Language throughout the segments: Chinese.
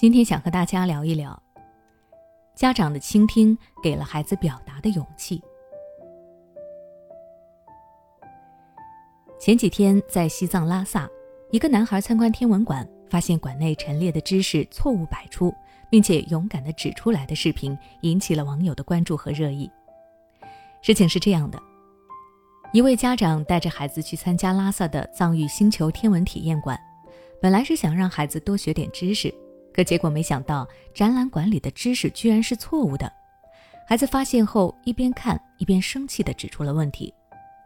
今天想和大家聊一聊，家长的倾听给了孩子表达的勇气。前几天在西藏拉萨，一个男孩参观天文馆，发现馆内陈列的知识错误百出，并且勇敢地指出来的视频，引起了网友的关注和热议。事情是这样的。一位家长带着孩子去参加拉萨的藏域星球天文体验馆，本来是想让孩子多学点知识，可结果没想到展览馆里的知识居然是错误的。孩子发现后，一边看一边生气地指出了问题，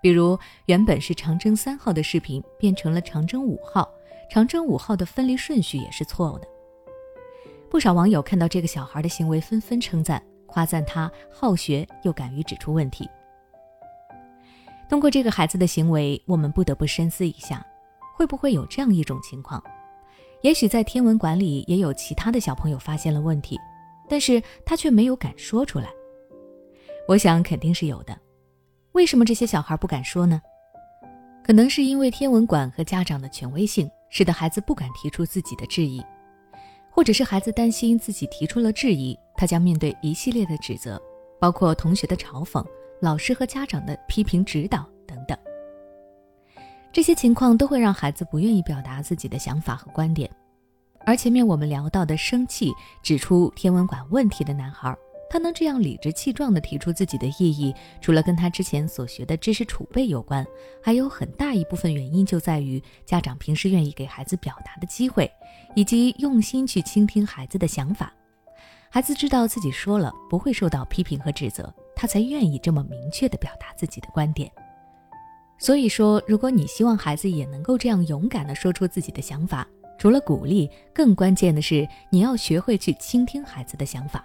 比如原本是长征三号的视频变成了长征五号，长征五号的分离顺序也是错误的。不少网友看到这个小孩的行为，纷纷称赞，夸赞他好学又敢于指出问题。通过这个孩子的行为，我们不得不深思一下，会不会有这样一种情况：也许在天文馆里也有其他的小朋友发现了问题，但是他却没有敢说出来。我想肯定是有的。为什么这些小孩不敢说呢？可能是因为天文馆和家长的权威性，使得孩子不敢提出自己的质疑，或者是孩子担心自己提出了质疑，他将面对一系列的指责，包括同学的嘲讽。老师和家长的批评指导等，这些情况都会让孩子不愿意表达自己的想法和观点。而前面我们聊到的生气指出天文馆问题的男孩，他能这样理直气壮地提出自己的异议，除了跟他之前所学的知识储备有关，还有很大一部分原因就在于家长平时愿意给孩子表达的机会，以及用心去倾听孩子的想法。孩子知道自己说了不会受到批评和指责。他才愿意这么明确地表达自己的观点。所以说，如果你希望孩子也能够这样勇敢地说出自己的想法，除了鼓励，更关键的是你要学会去倾听孩子的想法。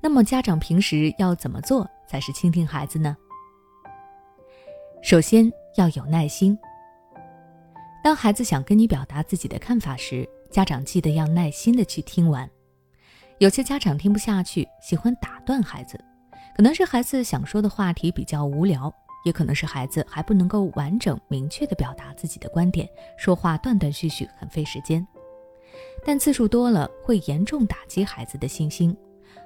那么，家长平时要怎么做才是倾听孩子呢？首先要有耐心。当孩子想跟你表达自己的看法时，家长记得要耐心地去听完。有些家长听不下去，喜欢打断孩子。可能是孩子想说的话题比较无聊，也可能是孩子还不能够完整明确地表达自己的观点，说话断断续续，很费时间。但次数多了，会严重打击孩子的信心，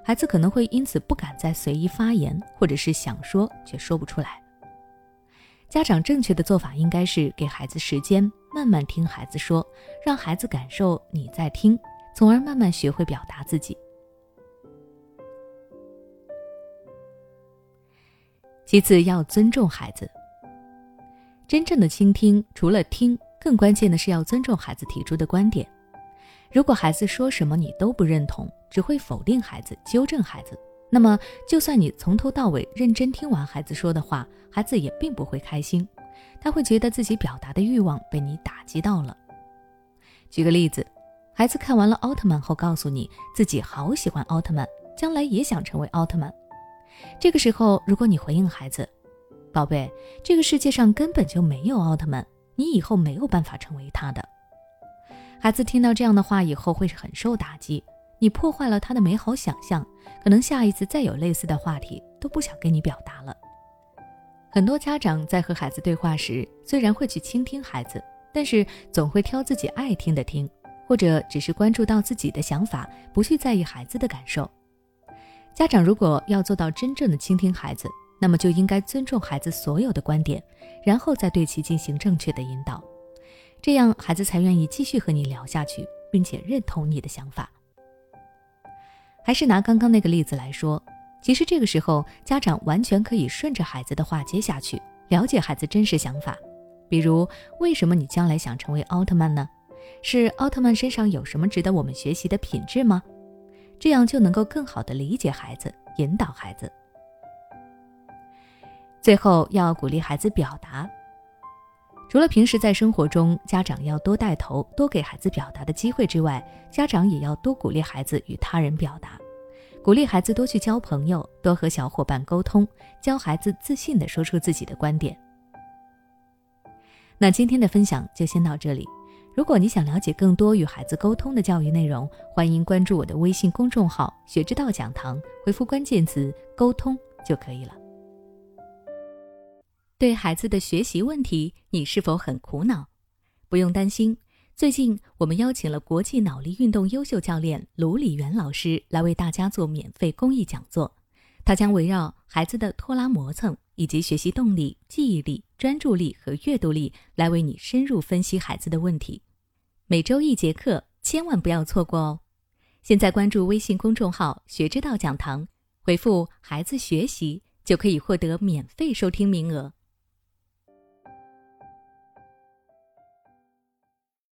孩子可能会因此不敢再随意发言，或者是想说却说不出来。家长正确的做法应该是给孩子时间，慢慢听孩子说，让孩子感受你在听，从而慢慢学会表达自己。其次，要尊重孩子。真正的倾听，除了听，更关键的是要尊重孩子提出的观点。如果孩子说什么你都不认同，只会否定孩子、纠正孩子，那么就算你从头到尾认真听完孩子说的话，孩子也并不会开心。他会觉得自己表达的欲望被你打击到了。举个例子，孩子看完了奥特曼后，告诉你自己好喜欢奥特曼，将来也想成为奥特曼。这个时候，如果你回应孩子：“宝贝，这个世界上根本就没有奥特曼，你以后没有办法成为他的。”孩子听到这样的话以后会是很受打击，你破坏了他的美好想象，可能下一次再有类似的话题都不想跟你表达了。很多家长在和孩子对话时，虽然会去倾听孩子，但是总会挑自己爱听的听，或者只是关注到自己的想法，不去在意孩子的感受。家长如果要做到真正的倾听孩子，那么就应该尊重孩子所有的观点，然后再对其进行正确的引导，这样孩子才愿意继续和你聊下去，并且认同你的想法。还是拿刚刚那个例子来说，其实这个时候家长完全可以顺着孩子的话接下去，了解孩子真实想法，比如为什么你将来想成为奥特曼呢？是奥特曼身上有什么值得我们学习的品质吗？这样就能够更好的理解孩子，引导孩子。最后要鼓励孩子表达。除了平时在生活中家长要多带头、多给孩子表达的机会之外，家长也要多鼓励孩子与他人表达，鼓励孩子多去交朋友，多和小伙伴沟通，教孩子自信的说出自己的观点。那今天的分享就先到这里。如果你想了解更多与孩子沟通的教育内容，欢迎关注我的微信公众号“学之道讲堂”，回复关键词“沟通”就可以了。对孩子的学习问题，你是否很苦恼？不用担心，最近，我们邀请了国际脑力运动优秀教练卢礼元老师来为大家做免费公益讲座。他将围绕孩子的拖拉磨蹭以及学习动力、记忆力、专注力和阅读力来为你深入分析孩子的问题。每周一节课，千万不要错过哦！现在关注微信公众号“学之道讲堂”，回复“孩子学习”就可以获得免费收听名额。